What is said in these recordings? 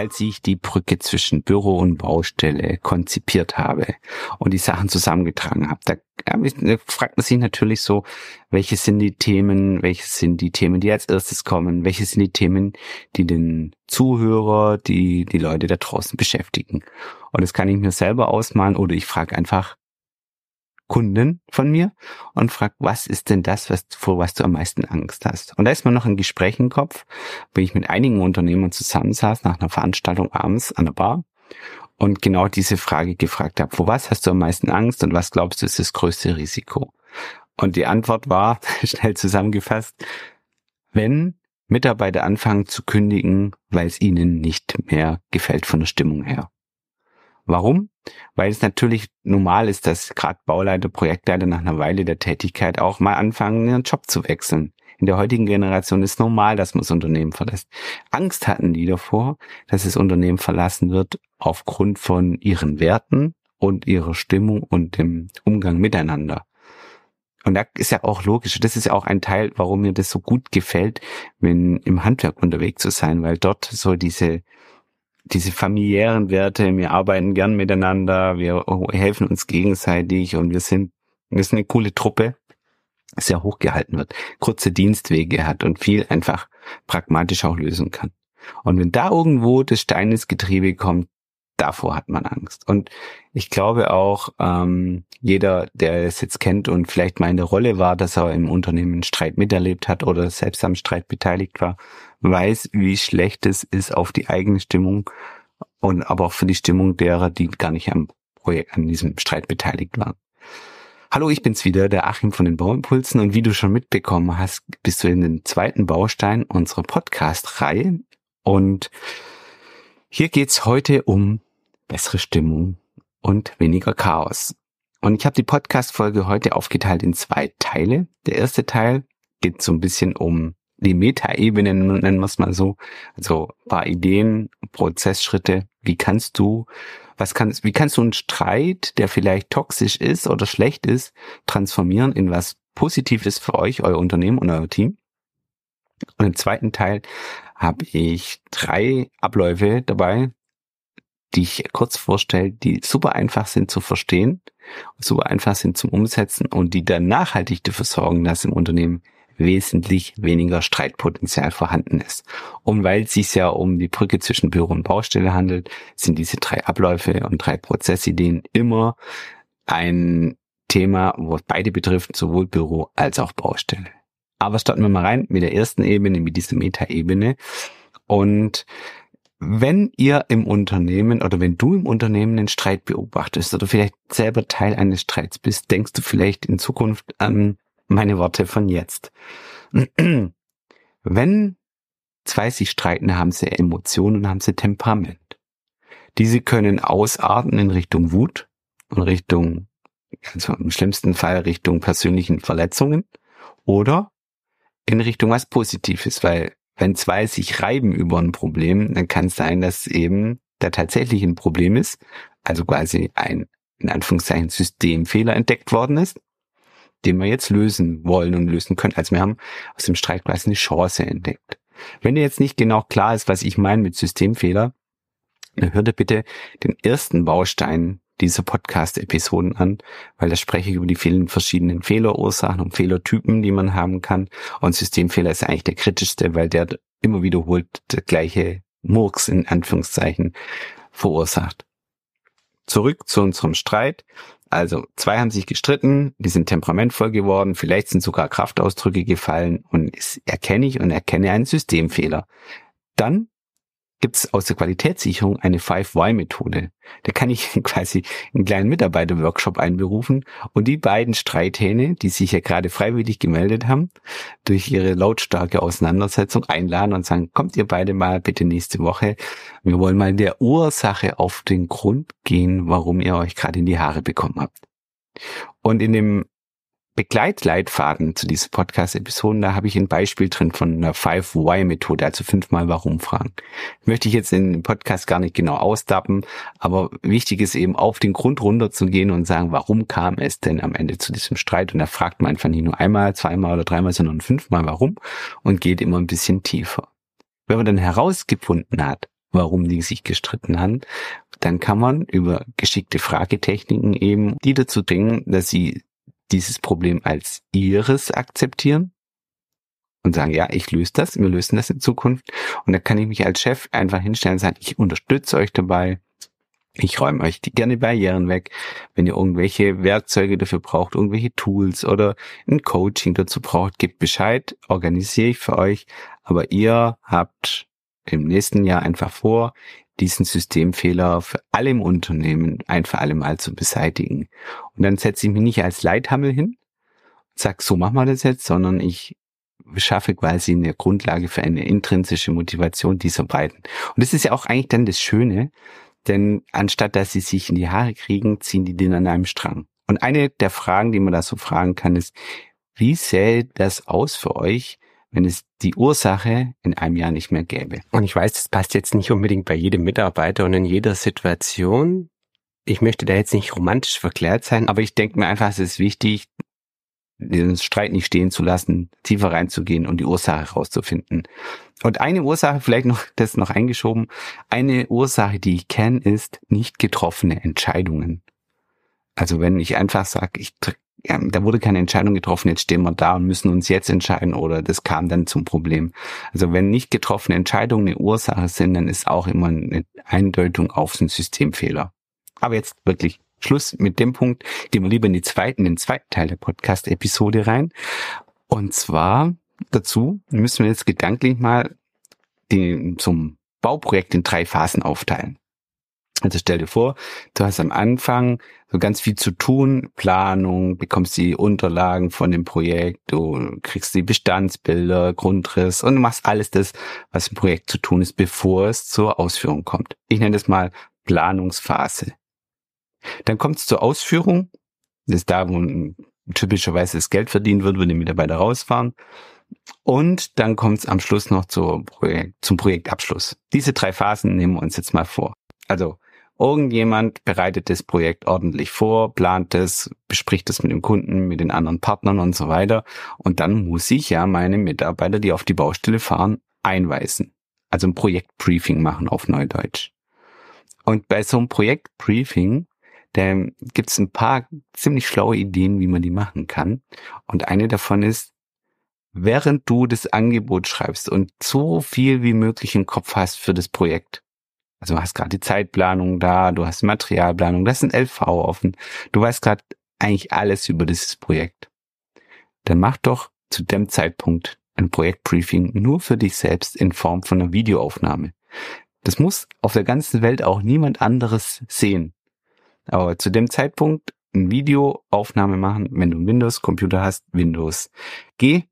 als ich die Brücke zwischen Büro und Baustelle konzipiert habe und die Sachen zusammengetragen habe. Da, fragt man sich natürlich so, welche sind die Themen, welche sind die Themen, die als erstes kommen, welche sind die Themen, die den Zuhörer, die die Leute da draußen beschäftigen. Und das kann ich mir selber ausmalen oder ich frage einfach, Kunden von mir und fragt, was ist denn das, was, vor was du am meisten Angst hast? Und da ist mir noch ein Gespräch im Kopf, wo ich mit einigen Unternehmern zusammensaß nach einer Veranstaltung abends an der Bar und genau diese Frage gefragt habe, vor was hast du am meisten Angst und was glaubst du ist das größte Risiko? Und die Antwort war, schnell zusammengefasst, wenn Mitarbeiter anfangen zu kündigen, weil es ihnen nicht mehr gefällt von der Stimmung her. Warum? Weil es natürlich normal ist, dass gerade Bauleiter, Projektleiter nach einer Weile der Tätigkeit auch mal anfangen, ihren Job zu wechseln. In der heutigen Generation ist normal, dass man das Unternehmen verlässt. Angst hatten die davor, dass das Unternehmen verlassen wird aufgrund von ihren Werten und ihrer Stimmung und dem Umgang miteinander. Und da ist ja auch logisch. Das ist ja auch ein Teil, warum mir das so gut gefällt, wenn im Handwerk unterwegs zu sein, weil dort so diese diese familiären Werte, wir arbeiten gern miteinander, wir helfen uns gegenseitig und wir sind, wir sind eine coole Truppe, sehr hochgehalten wird, kurze Dienstwege hat und viel einfach pragmatisch auch lösen kann. Und wenn da irgendwo das Stein ins Getriebe kommt, davor hat man Angst. Und ich glaube auch, ähm, jeder, der es jetzt kennt und vielleicht mal in der Rolle war, dass er im Unternehmen Streit miterlebt hat oder selbst am Streit beteiligt war, weiß, wie schlecht es ist auf die eigene Stimmung und aber auch für die Stimmung derer, die gar nicht am Projekt, an diesem Streit beteiligt waren. Hallo, ich bin's wieder, der Achim von den Bauimpulsen und wie du schon mitbekommen hast, bist du in den zweiten Baustein unserer Podcast-Reihe und hier geht's heute um bessere Stimmung und weniger Chaos. Und ich habe die Podcast-Folge heute aufgeteilt in zwei Teile. Der erste Teil geht so ein bisschen um die Metaebene, nennen wir es mal so. Also paar Ideen, Prozessschritte. Wie kannst du, was kannst, wie kannst du einen Streit, der vielleicht toxisch ist oder schlecht ist, transformieren in was Positives für euch, euer Unternehmen und euer Team? Und im zweiten Teil habe ich drei Abläufe dabei, die ich kurz vorstelle, die super einfach sind zu verstehen, super einfach sind zum Umsetzen und die dann nachhaltig dafür sorgen, dass im Unternehmen wesentlich weniger Streitpotenzial vorhanden ist. Und weil es sich ja um die Brücke zwischen Büro und Baustelle handelt, sind diese drei Abläufe und drei Prozessideen immer ein Thema, wo beide betrifft, sowohl Büro als auch Baustelle. Aber starten wir mal rein mit der ersten Ebene, mit dieser Metaebene. Und wenn ihr im Unternehmen oder wenn du im Unternehmen einen Streit beobachtest oder vielleicht selber Teil eines Streits bist, denkst du vielleicht in Zukunft an meine Worte von jetzt. Wenn zwei sich streiten, haben sie Emotionen, haben sie Temperament. Diese können ausarten in Richtung Wut und Richtung, also im schlimmsten Fall Richtung persönlichen Verletzungen oder in Richtung was Positives, weil wenn zwei sich reiben über ein Problem, dann kann es sein, dass eben da tatsächlich ein Problem ist, also quasi ein, in Anführungszeichen, Systemfehler entdeckt worden ist den wir jetzt lösen wollen und lösen können. Also wir haben aus dem Streit quasi eine Chance entdeckt. Wenn dir jetzt nicht genau klar ist, was ich meine mit Systemfehler, dann hör dir bitte den ersten Baustein dieser Podcast-Episoden an, weil da spreche ich über die vielen verschiedenen Fehlerursachen und Fehlertypen, die man haben kann. Und Systemfehler ist eigentlich der kritischste, weil der immer wiederholt der gleiche Murks in Anführungszeichen verursacht. Zurück zu unserem Streit. Also zwei haben sich gestritten, die sind temperamentvoll geworden, vielleicht sind sogar Kraftausdrücke gefallen und erkenne ich und erkenne einen Systemfehler. Dann gibt es aus der Qualitätssicherung eine 5Y-Methode. Da kann ich quasi einen kleinen Mitarbeiterworkshop einberufen und die beiden Streithähne, die sich ja gerade freiwillig gemeldet haben, durch ihre lautstarke Auseinandersetzung einladen und sagen, kommt ihr beide mal bitte nächste Woche. Wir wollen mal in der Ursache auf den Grund gehen, warum ihr euch gerade in die Haare bekommen habt. Und in dem Begleitleitfaden zu diesen Podcast-Episoden, da habe ich ein Beispiel drin von einer 5-Why-Methode, also fünfmal Warum-Fragen. Möchte ich jetzt in dem Podcast gar nicht genau ausdappen, aber wichtig ist eben auf den Grund runterzugehen und sagen, warum kam es denn am Ende zu diesem Streit? Und da fragt man einfach nicht nur einmal, zweimal oder dreimal, sondern fünfmal warum und geht immer ein bisschen tiefer. Wenn man dann herausgefunden hat, warum die sich gestritten haben, dann kann man über geschickte Fragetechniken eben die dazu bringen, dass sie dieses Problem als ihres akzeptieren und sagen, ja, ich löse das, wir lösen das in Zukunft. Und da kann ich mich als Chef einfach hinstellen und sagen, ich unterstütze euch dabei. Ich räume euch die gerne Barrieren weg. Wenn ihr irgendwelche Werkzeuge dafür braucht, irgendwelche Tools oder ein Coaching dazu braucht, gebt Bescheid, organisiere ich für euch. Aber ihr habt im nächsten Jahr einfach vor, diesen Systemfehler für alle im Unternehmen ein für alle Mal zu beseitigen. Und dann setze ich mich nicht als Leithammel hin, sag, so machen wir das jetzt, sondern ich schaffe quasi eine Grundlage für eine intrinsische Motivation dieser beiden. Und das ist ja auch eigentlich dann das Schöne, denn anstatt dass sie sich in die Haare kriegen, ziehen die den an einem Strang. Und eine der Fragen, die man da so fragen kann, ist, wie sähe das aus für euch, wenn es die Ursache in einem Jahr nicht mehr gäbe. Und ich weiß, das passt jetzt nicht unbedingt bei jedem Mitarbeiter und in jeder Situation. Ich möchte da jetzt nicht romantisch verklärt sein, aber ich denke mir einfach, es ist wichtig, den Streit nicht stehen zu lassen, tiefer reinzugehen und die Ursache herauszufinden. Und eine Ursache, vielleicht noch, das noch eingeschoben, eine Ursache, die ich kenne, ist nicht getroffene Entscheidungen. Also wenn ich einfach sage, ich ja, da wurde keine Entscheidung getroffen, jetzt stehen wir da und müssen uns jetzt entscheiden oder das kam dann zum Problem. Also wenn nicht getroffene Entscheidungen eine Ursache sind, dann ist auch immer eine Eindeutung auf einen Systemfehler. Aber jetzt wirklich Schluss mit dem Punkt. Gehen wir lieber in die zweiten, den zweiten Teil der Podcast-Episode rein. Und zwar dazu müssen wir jetzt gedanklich mal den, zum Bauprojekt in drei Phasen aufteilen. Also stell dir vor, du hast am Anfang so ganz viel zu tun, Planung, bekommst die Unterlagen von dem Projekt, du kriegst die Bestandsbilder, Grundriss und du machst alles das, was im Projekt zu tun ist, bevor es zur Ausführung kommt. Ich nenne das mal Planungsphase. Dann kommt es zur Ausführung, das ist da, wo typischerweise das Geld verdient wird, wenn die Mitarbeiter rausfahren. Und dann kommt es am Schluss noch Projekt, zum Projektabschluss. Diese drei Phasen nehmen wir uns jetzt mal vor. Also Irgendjemand bereitet das Projekt ordentlich vor, plant es, bespricht es mit dem Kunden, mit den anderen Partnern und so weiter. Und dann muss ich ja meine Mitarbeiter, die auf die Baustelle fahren, einweisen. Also ein Projektbriefing machen auf Neudeutsch. Und bei so einem Projektbriefing, da gibt es ein paar ziemlich schlaue Ideen, wie man die machen kann. Und eine davon ist, während du das Angebot schreibst und so viel wie möglich im Kopf hast für das Projekt, also du hast gerade die Zeitplanung da, du hast Materialplanung, das ist ein LV offen. Du weißt gerade eigentlich alles über dieses Projekt. Dann mach doch zu dem Zeitpunkt ein Projektbriefing nur für dich selbst in Form von einer Videoaufnahme. Das muss auf der ganzen Welt auch niemand anderes sehen. Aber zu dem Zeitpunkt eine Videoaufnahme machen, wenn du einen Windows-Computer hast, Windows G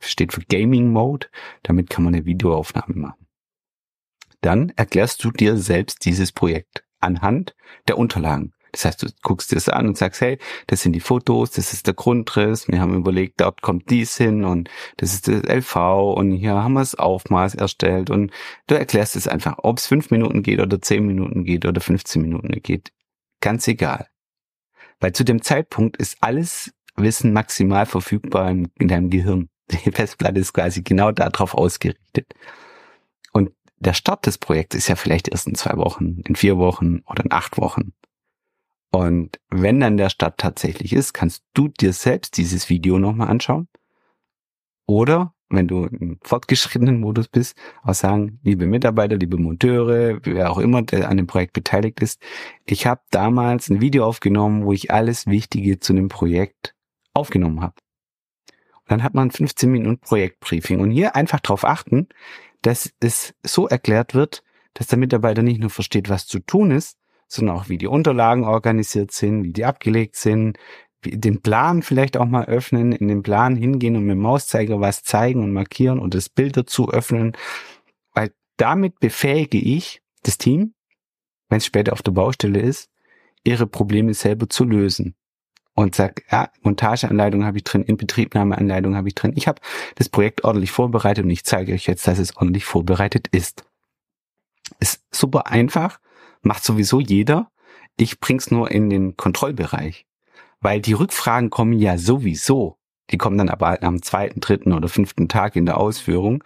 steht für Gaming Mode. Damit kann man eine Videoaufnahme machen dann erklärst du dir selbst dieses Projekt anhand der Unterlagen. Das heißt, du guckst dir das an und sagst, hey, das sind die Fotos, das ist der Grundriss, wir haben überlegt, dort kommt dies hin und das ist das LV und hier haben wir das Aufmaß erstellt und du erklärst es einfach, ob es fünf Minuten geht oder zehn Minuten geht oder 15 Minuten geht. Ganz egal. Weil zu dem Zeitpunkt ist alles Wissen maximal verfügbar in deinem Gehirn. Die Festplatte ist quasi genau darauf ausgerichtet der Start des Projekts ist ja vielleicht erst in zwei Wochen, in vier Wochen oder in acht Wochen. Und wenn dann der Start tatsächlich ist, kannst du dir selbst dieses Video nochmal anschauen. Oder wenn du im fortgeschrittenen Modus bist, auch sagen, liebe Mitarbeiter, liebe Monteure, wer auch immer, der an dem Projekt beteiligt ist, ich habe damals ein Video aufgenommen, wo ich alles Wichtige zu dem Projekt aufgenommen habe. Dann hat man 15 Minuten Projektbriefing und hier einfach darauf achten, dass es so erklärt wird, dass der Mitarbeiter nicht nur versteht, was zu tun ist, sondern auch, wie die Unterlagen organisiert sind, wie die abgelegt sind, wie den Plan vielleicht auch mal öffnen, in den Plan hingehen und mit dem Mauszeiger was zeigen und markieren und das Bild dazu öffnen, weil damit befähige ich das Team, wenn es später auf der Baustelle ist, ihre Probleme selber zu lösen und sag, ja, Montageanleitung habe ich drin, Inbetriebnahmeanleitung habe ich drin. Ich habe das Projekt ordentlich vorbereitet und ich zeige euch jetzt, dass es ordentlich vorbereitet ist. Ist super einfach, macht sowieso jeder. Ich bring's nur in den Kontrollbereich, weil die Rückfragen kommen ja sowieso. Die kommen dann aber am zweiten, dritten oder fünften Tag in der Ausführung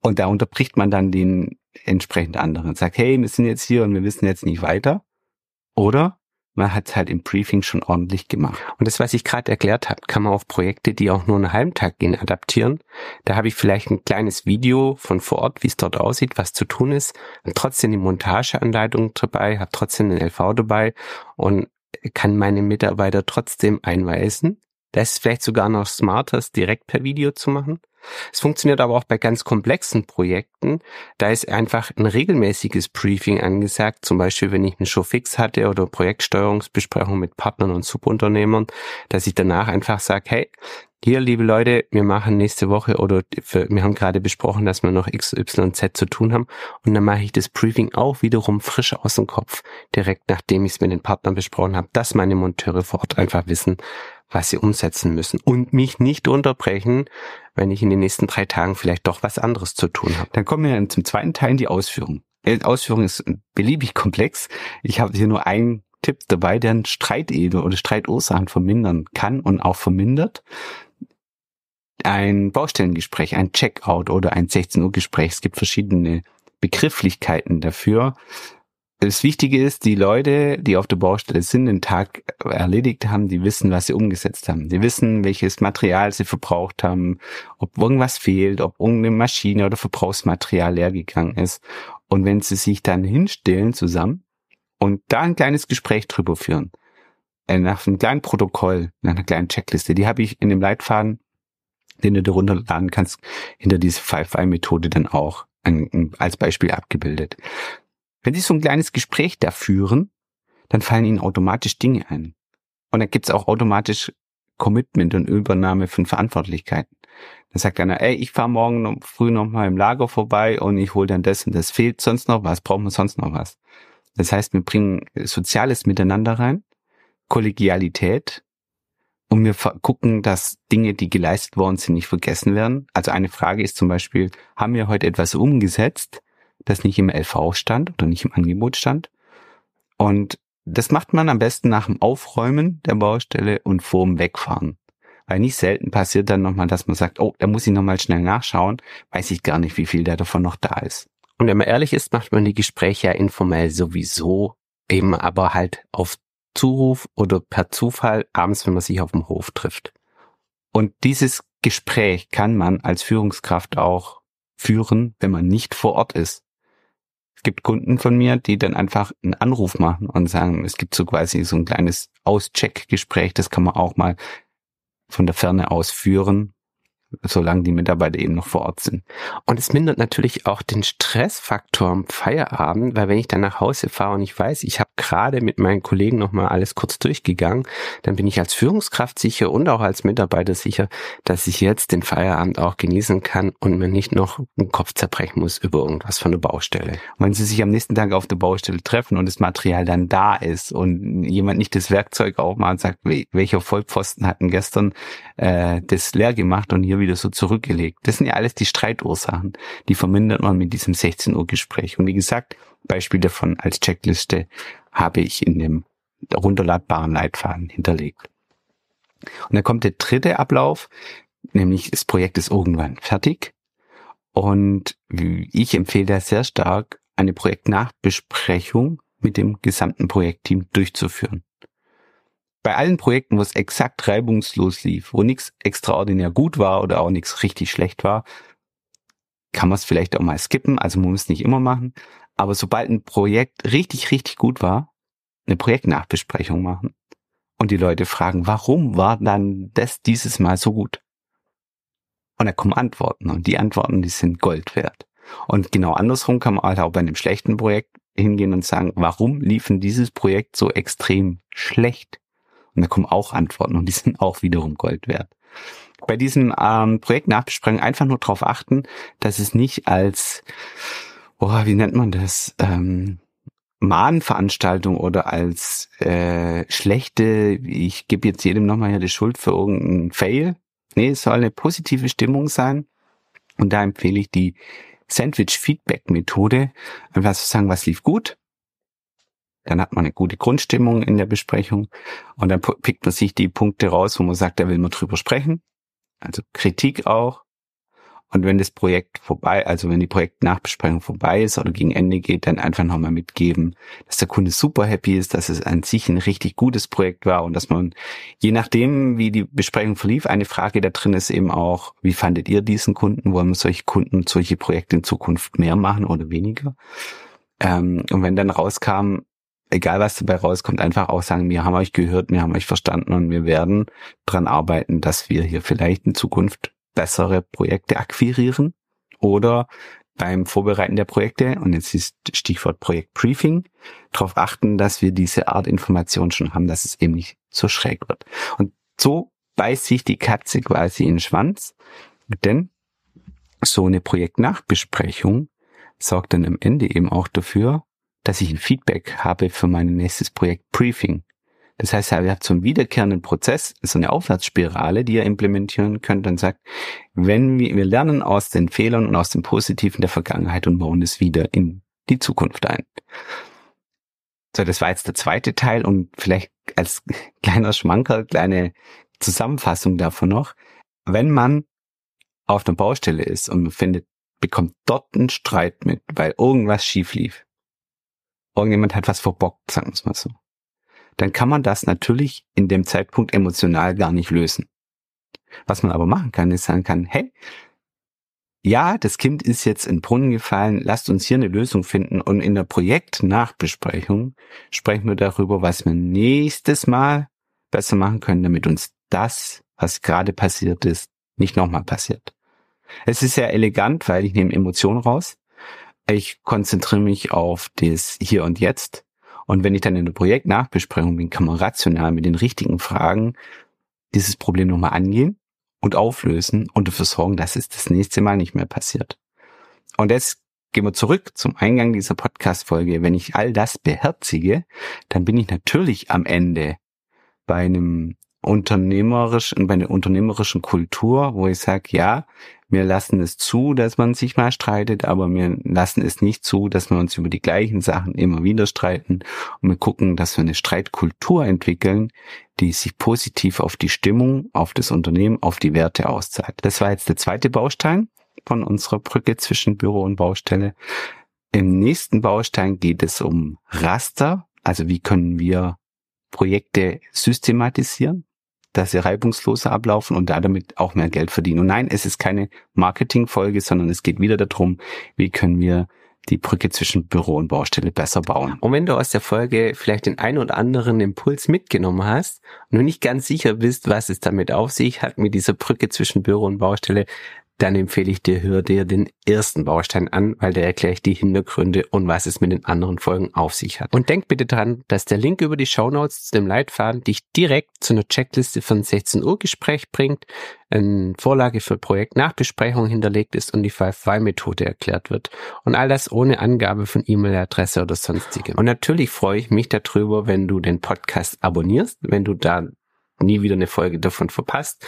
und da unterbricht man dann den entsprechend andere und sagt, hey, wir sind jetzt hier und wir wissen jetzt nicht weiter. Oder man hat es halt im Briefing schon ordentlich gemacht. Und das, was ich gerade erklärt habe, kann man auf Projekte, die auch nur einen halben Tag gehen, adaptieren. Da habe ich vielleicht ein kleines Video von vor Ort, wie es dort aussieht, was zu tun ist, und trotzdem die Montageanleitung dabei, habe trotzdem den LV dabei und kann meine Mitarbeiter trotzdem einweisen. Das ist vielleicht sogar noch smarter, es direkt per Video zu machen. Es funktioniert aber auch bei ganz komplexen Projekten. Da ist einfach ein regelmäßiges Briefing angesagt. Zum Beispiel, wenn ich einen Show fix hatte oder Projektsteuerungsbesprechung mit Partnern und Subunternehmern, dass ich danach einfach sage, hey, hier, liebe Leute, wir machen nächste Woche oder wir haben gerade besprochen, dass wir noch X, Y, Z zu tun haben. Und dann mache ich das Briefing auch wiederum frisch aus dem Kopf, direkt nachdem ich es mit den Partnern besprochen habe, dass meine Monteure vor Ort einfach wissen, was sie umsetzen müssen und mich nicht unterbrechen, wenn ich in den nächsten drei Tagen vielleicht doch was anderes zu tun habe. Dann kommen wir zum zweiten Teil, die Ausführung. Die äh, Ausführung ist beliebig komplex. Ich habe hier nur einen Tipp dabei, der Streitede oder Streitursachen vermindern kann und auch vermindert. Ein Baustellengespräch, ein Checkout oder ein 16 Uhr Gespräch. Es gibt verschiedene Begrifflichkeiten dafür. Das Wichtige ist, die Leute, die auf der Baustelle sind, den Tag erledigt haben, die wissen, was sie umgesetzt haben. Die wissen, welches Material sie verbraucht haben, ob irgendwas fehlt, ob irgendeine Maschine oder Verbrauchsmaterial leer gegangen ist. Und wenn sie sich dann hinstellen zusammen und da ein kleines Gespräch drüber führen, äh, nach einem kleinen Protokoll, nach einer kleinen Checkliste, die habe ich in dem Leitfaden, den du dir runterladen kannst, hinter diese 5-I-Methode dann auch als Beispiel abgebildet. Wenn Sie so ein kleines Gespräch da führen, dann fallen Ihnen automatisch Dinge ein. Und dann gibt's auch automatisch Commitment und Übernahme von Verantwortlichkeiten. Dann sagt einer, ey, ich fahre morgen noch, früh noch mal im Lager vorbei und ich hole dann das und das. Fehlt sonst noch was? Brauchen wir sonst noch was? Das heißt, wir bringen soziales Miteinander rein, Kollegialität und wir gucken, dass Dinge, die geleistet worden sind, nicht vergessen werden. Also eine Frage ist zum Beispiel, haben wir heute etwas umgesetzt, das nicht im LV stand oder nicht im Angebot stand. Und das macht man am besten nach dem Aufräumen der Baustelle und vor dem Wegfahren. Weil nicht selten passiert dann nochmal, dass man sagt, oh, da muss ich nochmal schnell nachschauen, weiß ich gar nicht, wie viel da davon noch da ist. Und wenn man ehrlich ist, macht man die Gespräche ja informell sowieso, eben aber halt auf Zuruf oder per Zufall abends, wenn man sich auf dem Hof trifft. Und dieses Gespräch kann man als Führungskraft auch führen, wenn man nicht vor Ort ist. Es gibt Kunden von mir, die dann einfach einen Anruf machen und sagen, es gibt so quasi so ein kleines Auscheck-Gespräch, das kann man auch mal von der Ferne aus führen solange die Mitarbeiter eben noch vor Ort sind. Und es mindert natürlich auch den Stressfaktor am Feierabend, weil wenn ich dann nach Hause fahre und ich weiß, ich habe gerade mit meinen Kollegen nochmal alles kurz durchgegangen, dann bin ich als Führungskraft sicher und auch als Mitarbeiter sicher, dass ich jetzt den Feierabend auch genießen kann und mir nicht noch den Kopf zerbrechen muss über irgendwas von der Baustelle. Wenn Sie sich am nächsten Tag auf der Baustelle treffen und das Material dann da ist und jemand nicht das Werkzeug aufmacht und sagt, welcher Vollpfosten hatten gestern äh, das leer gemacht und hier wieder so zurückgelegt. Das sind ja alles die Streitursachen. Die vermindert man mit diesem 16 Uhr Gespräch. Und wie gesagt, Beispiel davon als Checkliste habe ich in dem runterladbaren Leitfaden hinterlegt. Und dann kommt der dritte Ablauf, nämlich das Projekt ist irgendwann fertig. Und ich empfehle da sehr stark, eine Projektnachbesprechung mit dem gesamten Projektteam durchzuführen bei allen Projekten, wo es exakt reibungslos lief, wo nichts extraordinär gut war oder auch nichts richtig schlecht war, kann man es vielleicht auch mal skippen, also man muss es nicht immer machen. Aber sobald ein Projekt richtig, richtig gut war, eine Projektnachbesprechung machen und die Leute fragen, warum war dann das dieses Mal so gut? Und da kommen Antworten und die Antworten, die sind Gold wert. Und genau andersrum kann man halt auch bei einem schlechten Projekt hingehen und sagen, warum liefen dieses Projekt so extrem schlecht? Und da kommen auch Antworten und die sind auch wiederum Gold wert. Bei diesem ähm, Projekt Nachbesprechung einfach nur darauf achten, dass es nicht als, oh, wie nennt man das, ähm, Mahnveranstaltung oder als äh, schlechte, ich gebe jetzt jedem nochmal ja die Schuld für irgendeinen Fail. Nee, es soll eine positive Stimmung sein. Und da empfehle ich die Sandwich-Feedback-Methode. Einfach zu sagen, was lief gut, dann hat man eine gute Grundstimmung in der Besprechung und dann pickt man sich die Punkte raus, wo man sagt, da will man drüber sprechen. Also Kritik auch. Und wenn das Projekt vorbei, also wenn die Projektnachbesprechung vorbei ist oder gegen Ende geht, dann einfach nochmal mitgeben, dass der Kunde super happy ist, dass es an sich ein richtig gutes Projekt war und dass man, je nachdem, wie die Besprechung verlief, eine Frage da drin ist eben auch, wie fandet ihr diesen Kunden? Wollen wir solche Kunden, solche Projekte in Zukunft mehr machen oder weniger? Ähm, und wenn dann rauskam, egal was dabei rauskommt, einfach auch sagen, wir haben euch gehört, wir haben euch verstanden und wir werden dran arbeiten, dass wir hier vielleicht in Zukunft bessere Projekte akquirieren oder beim Vorbereiten der Projekte, und jetzt ist Stichwort Projektbriefing, darauf achten, dass wir diese Art Information schon haben, dass es eben nicht so schräg wird. Und so beißt sich die Katze quasi in den Schwanz, denn so eine Projektnachbesprechung sorgt dann am Ende eben auch dafür, dass ich ein Feedback habe für mein nächstes Projektbriefing. Das heißt, ihr habt so einen wiederkehrenden Prozess, so eine Aufwärtsspirale, die ihr implementieren könnt und sagt, wenn wir, wir lernen aus den Fehlern und aus dem Positiven der Vergangenheit und bauen es wieder in die Zukunft ein. So, das war jetzt der zweite Teil und vielleicht als kleiner Schmanker, kleine Zusammenfassung davon noch. Wenn man auf einer Baustelle ist und man findet, bekommt dort einen Streit mit, weil irgendwas schief lief. Irgendjemand hat was verbockt, sagen wir es mal so dann kann man das natürlich in dem Zeitpunkt emotional gar nicht lösen. Was man aber machen kann, ist sagen kann, hey, ja, das Kind ist jetzt in den Brunnen gefallen, lasst uns hier eine Lösung finden und in der Projektnachbesprechung sprechen wir darüber, was wir nächstes Mal besser machen können, damit uns das, was gerade passiert ist, nicht nochmal passiert. Es ist sehr elegant, weil ich nehme Emotionen raus. Ich konzentriere mich auf das Hier und Jetzt und wenn ich dann in der Projektnachbesprechung bin, kann man rational mit den richtigen Fragen dieses Problem nochmal angehen und auflösen und dafür sorgen, dass es das nächste Mal nicht mehr passiert. Und jetzt gehen wir zurück zum Eingang dieser Podcast-Folge. Wenn ich all das beherzige, dann bin ich natürlich am Ende bei einem unternehmerischen, bei einer unternehmerischen Kultur, wo ich sage, ja, wir lassen es zu, dass man sich mal streitet, aber wir lassen es nicht zu, dass wir uns über die gleichen Sachen immer wieder streiten. Und wir gucken, dass wir eine Streitkultur entwickeln, die sich positiv auf die Stimmung, auf das Unternehmen, auf die Werte auszahlt. Das war jetzt der zweite Baustein von unserer Brücke zwischen Büro und Baustelle. Im nächsten Baustein geht es um Raster, also wie können wir Projekte systematisieren dass sie reibungsloser ablaufen und damit auch mehr Geld verdienen. Und nein, es ist keine Marketingfolge, sondern es geht wieder darum, wie können wir die Brücke zwischen Büro und Baustelle besser bauen. Und wenn du aus der Folge vielleicht den ein oder anderen Impuls mitgenommen hast und du nicht ganz sicher bist, was es damit auf sich hat mit dieser Brücke zwischen Büro und Baustelle, dann empfehle ich dir, hör dir den ersten Baustein an, weil der erklärt die Hintergründe und was es mit den anderen Folgen auf sich hat. Und denk bitte dran, dass der Link über die Shownotes zu dem Leitfaden dich direkt zu einer Checkliste von 16 Uhr Gespräch bringt, eine Vorlage für Projektnachbesprechung hinterlegt ist und die 5-Y-Methode erklärt wird. Und all das ohne Angabe von E-Mail-Adresse oder sonstigem. Und natürlich freue ich mich darüber, wenn du den Podcast abonnierst, wenn du da nie wieder eine Folge davon verpasst.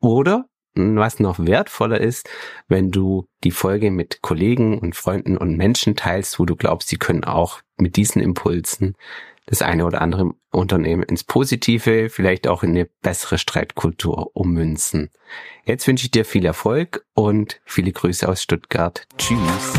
Oder was noch wertvoller ist, wenn du die Folge mit Kollegen und Freunden und Menschen teilst, wo du glaubst, sie können auch mit diesen Impulsen das eine oder andere Unternehmen ins Positive, vielleicht auch in eine bessere Streitkultur ummünzen. Jetzt wünsche ich dir viel Erfolg und viele Grüße aus Stuttgart. Tschüss.